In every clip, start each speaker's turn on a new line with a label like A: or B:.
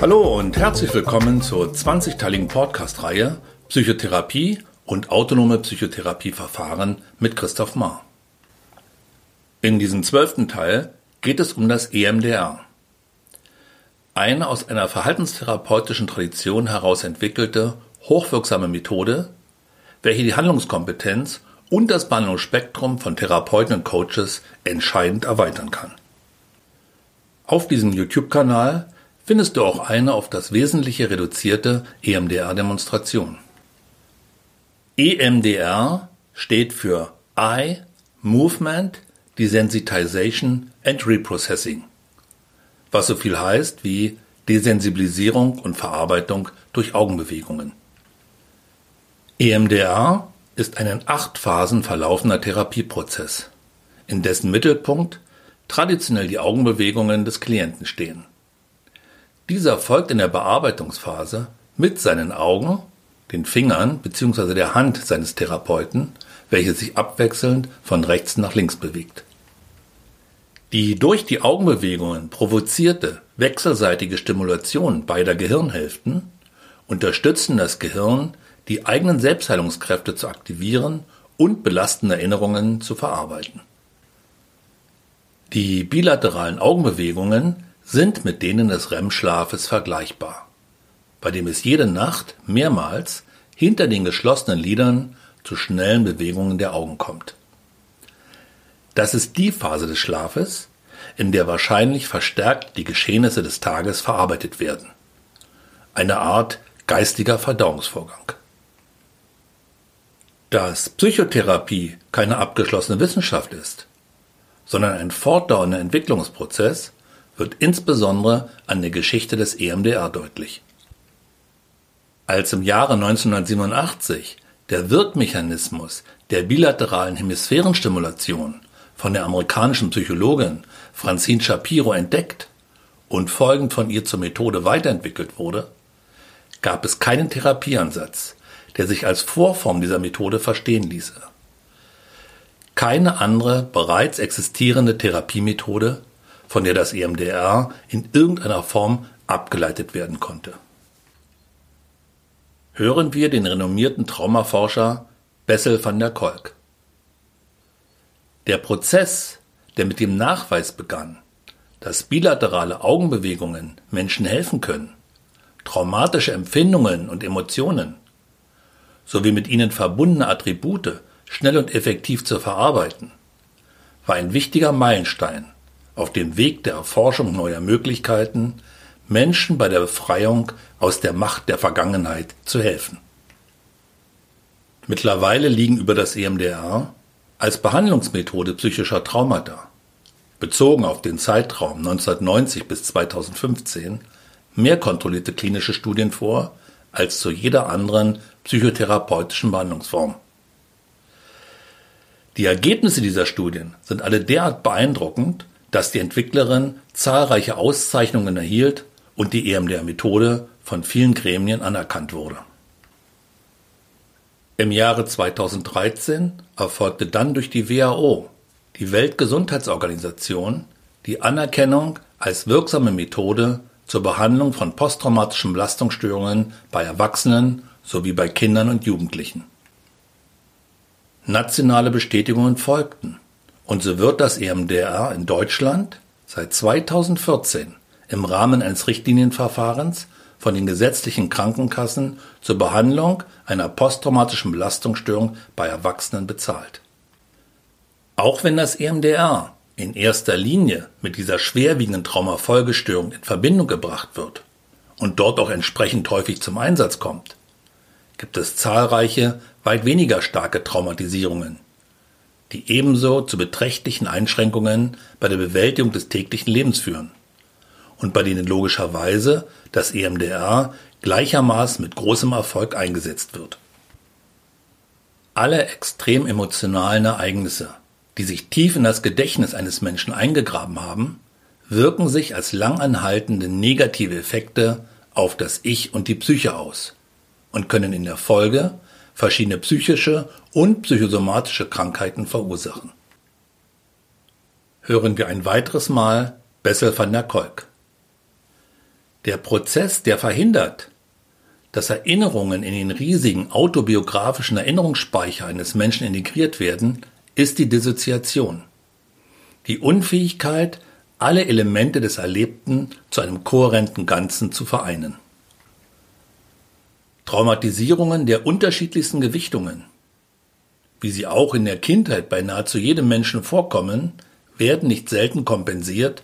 A: Hallo und herzlich willkommen zur 20-teiligen Podcast-Reihe Psychotherapie und autonome Psychotherapieverfahren mit Christoph Mahr. In diesem zwölften Teil geht es um das EMDR. Eine aus einer verhaltenstherapeutischen Tradition heraus entwickelte, hochwirksame Methode, welche die Handlungskompetenz und das Behandlungsspektrum von Therapeuten und Coaches entscheidend erweitern kann. Auf diesem YouTube-Kanal findest du auch eine auf das Wesentliche reduzierte EMDR-Demonstration. EMDR steht für Eye, Movement, Desensitization and Reprocessing, was so viel heißt wie Desensibilisierung und Verarbeitung durch Augenbewegungen. EMDR ist ein in acht Phasen verlaufender Therapieprozess, in dessen Mittelpunkt traditionell die Augenbewegungen des Klienten stehen. Dieser folgt in der Bearbeitungsphase mit seinen Augen, den Fingern bzw. der Hand seines Therapeuten, welche sich abwechselnd von rechts nach links bewegt. Die durch die Augenbewegungen provozierte wechselseitige Stimulation beider Gehirnhälften unterstützen das Gehirn die eigenen Selbstheilungskräfte zu aktivieren und belastende Erinnerungen zu verarbeiten. Die bilateralen Augenbewegungen sind mit denen des REM-Schlafes vergleichbar, bei dem es jede Nacht mehrmals hinter den geschlossenen Lidern zu schnellen Bewegungen der Augen kommt. Das ist die Phase des Schlafes, in der wahrscheinlich verstärkt die Geschehnisse des Tages verarbeitet werden. Eine Art geistiger Verdauungsvorgang. Dass Psychotherapie keine abgeschlossene Wissenschaft ist, sondern ein fortdauernder Entwicklungsprozess, wird insbesondere an der Geschichte des EMDR deutlich. Als im Jahre 1987 der Wirkmechanismus der bilateralen Hemisphärenstimulation von der amerikanischen Psychologin Francine Shapiro entdeckt und folgend von ihr zur Methode weiterentwickelt wurde, gab es keinen Therapieansatz, der sich als Vorform dieser Methode verstehen ließe. Keine andere bereits existierende Therapiemethode, von der das EMDR in irgendeiner Form abgeleitet werden konnte. Hören wir den renommierten Traumaforscher Bessel van der Kolk. Der Prozess, der mit dem Nachweis begann, dass bilaterale Augenbewegungen Menschen helfen können, traumatische Empfindungen und Emotionen sowie mit ihnen verbundene Attribute schnell und effektiv zu verarbeiten, war ein wichtiger Meilenstein auf dem Weg der Erforschung neuer Möglichkeiten, Menschen bei der Befreiung aus der Macht der Vergangenheit zu helfen. Mittlerweile liegen über das EMDR als Behandlungsmethode psychischer Traumata, bezogen auf den Zeitraum 1990 bis 2015, mehr kontrollierte klinische Studien vor als zu jeder anderen psychotherapeutischen Behandlungsform. Die Ergebnisse dieser Studien sind alle derart beeindruckend, dass die Entwicklerin zahlreiche Auszeichnungen erhielt und die EMDR-Methode von vielen Gremien anerkannt wurde. Im Jahre 2013 erfolgte dann durch die WHO, die Weltgesundheitsorganisation, die Anerkennung als wirksame Methode zur Behandlung von posttraumatischen Belastungsstörungen bei Erwachsenen sowie bei Kindern und Jugendlichen. Nationale Bestätigungen folgten und so wird das EMDR in Deutschland seit 2014 im Rahmen eines Richtlinienverfahrens von den gesetzlichen Krankenkassen zur Behandlung einer posttraumatischen Belastungsstörung bei Erwachsenen bezahlt. Auch wenn das EMDR in erster Linie mit dieser schwerwiegenden Traumafolgestörung in Verbindung gebracht wird und dort auch entsprechend häufig zum Einsatz kommt, gibt es zahlreiche, weit weniger starke Traumatisierungen, die ebenso zu beträchtlichen Einschränkungen bei der Bewältigung des täglichen Lebens führen und bei denen logischerweise das EMDR gleichermaßen mit großem Erfolg eingesetzt wird. Alle extrem emotionalen Ereignisse die sich tief in das Gedächtnis eines Menschen eingegraben haben, wirken sich als langanhaltende negative Effekte auf das Ich und die Psyche aus und können in der Folge verschiedene psychische und psychosomatische Krankheiten verursachen. Hören wir ein weiteres Mal Bessel van der Kolk. Der Prozess, der verhindert, dass Erinnerungen in den riesigen autobiografischen Erinnerungsspeicher eines Menschen integriert werden, ist die Dissoziation. Die Unfähigkeit, alle Elemente des Erlebten zu einem kohärenten Ganzen zu vereinen. Traumatisierungen der unterschiedlichsten Gewichtungen, wie sie auch in der Kindheit bei nahezu jedem Menschen vorkommen, werden nicht selten kompensiert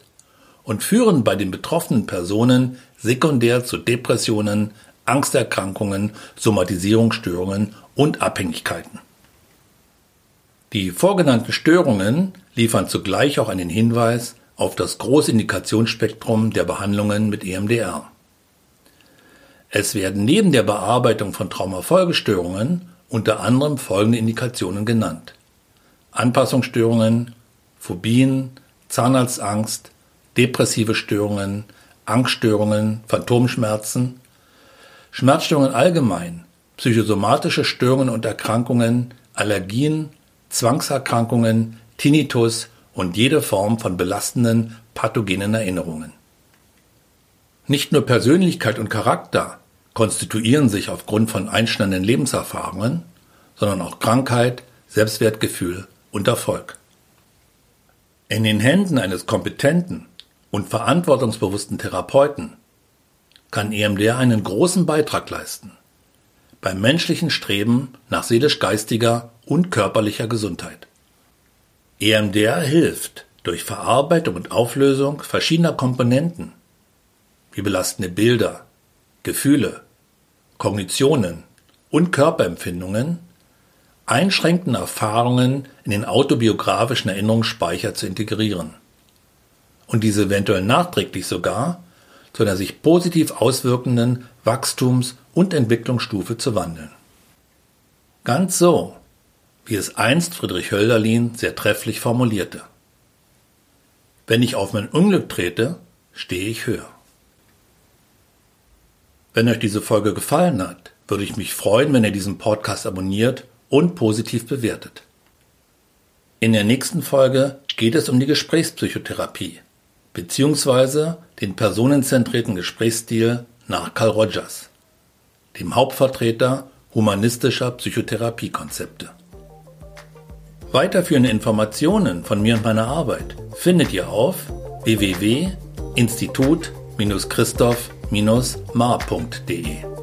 A: und führen bei den betroffenen Personen sekundär zu Depressionen, Angsterkrankungen, Somatisierungsstörungen und Abhängigkeiten. Die vorgenannten Störungen liefern zugleich auch einen Hinweis auf das große Indikationsspektrum der Behandlungen mit EMDR. Es werden neben der Bearbeitung von Traumafolgestörungen unter anderem folgende Indikationen genannt. Anpassungsstörungen, Phobien, Zahnarztangst, depressive Störungen, Angststörungen, Phantomschmerzen, Schmerzstörungen allgemein, psychosomatische Störungen und Erkrankungen, Allergien, Zwangserkrankungen, Tinnitus und jede Form von belastenden pathogenen Erinnerungen. Nicht nur Persönlichkeit und Charakter konstituieren sich aufgrund von einschneidenden Lebenserfahrungen, sondern auch Krankheit, Selbstwertgefühl und Erfolg. In den Händen eines kompetenten und verantwortungsbewussten Therapeuten kann EMDR einen großen Beitrag leisten beim menschlichen Streben nach seelisch-geistiger und körperlicher Gesundheit. EMDR hilft durch Verarbeitung und Auflösung verschiedener Komponenten wie belastende Bilder, Gefühle, Kognitionen und Körperempfindungen, einschränkende Erfahrungen in den autobiografischen Erinnerungsspeicher zu integrieren und diese eventuell nachträglich sogar zu einer sich positiv auswirkenden Wachstums- und Entwicklungsstufe zu wandeln. Ganz so, wie es einst Friedrich Hölderlin sehr trefflich formulierte. Wenn ich auf mein Unglück trete, stehe ich höher. Wenn euch diese Folge gefallen hat, würde ich mich freuen, wenn ihr diesen Podcast abonniert und positiv bewertet. In der nächsten Folge geht es um die Gesprächspsychotherapie beziehungsweise den personenzentrierten Gesprächsstil nach Carl Rogers, dem Hauptvertreter humanistischer Psychotherapiekonzepte. Weiterführende Informationen von mir und meiner Arbeit findet ihr auf www.institut-christoph-mar.de.